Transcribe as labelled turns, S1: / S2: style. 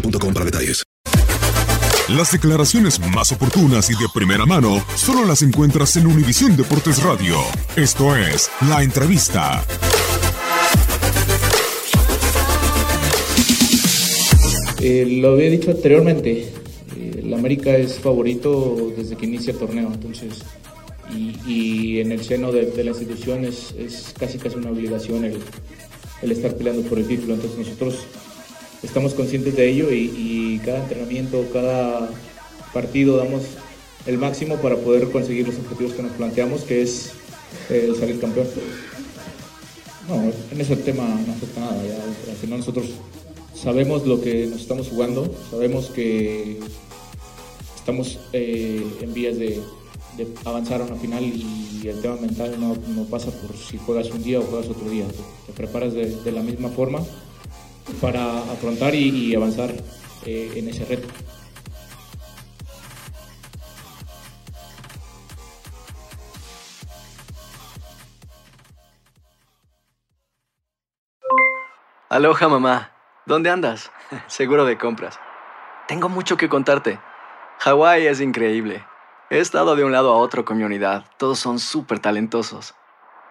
S1: boostmobile.com para detalles.
S2: Las declaraciones más oportunas y de primera mano solo las encuentras en Univisión Deportes Radio. Esto es La Entrevista.
S3: Eh, lo había dicho anteriormente, eh, el América es favorito desde que inicia el torneo, entonces, y, y en el seno de, de la institución es, es, casi casi una obligación el, el, estar peleando por el título, entonces nosotros estamos conscientes de ello y, cada entrenamiento, cada partido damos el máximo para poder conseguir los objetivos que nos planteamos, que es eh, salir campeón. No, en ese tema no afecta nada, ya, al final nosotros sabemos lo que nos estamos jugando, sabemos que estamos eh, en vías de, avanzar a una final y el tema mental no, pasa por si juegas un día o juegas otro día, te, preparas de, la misma forma para afrontar y, avanzar eh, en ese reto.
S4: Aloha mamá, ¿dónde andas? Seguro de compras. Tengo mucho que contarte. Hawái es increíble. He estado de un lado a otro con mi unidad. Todos son súper talentosos.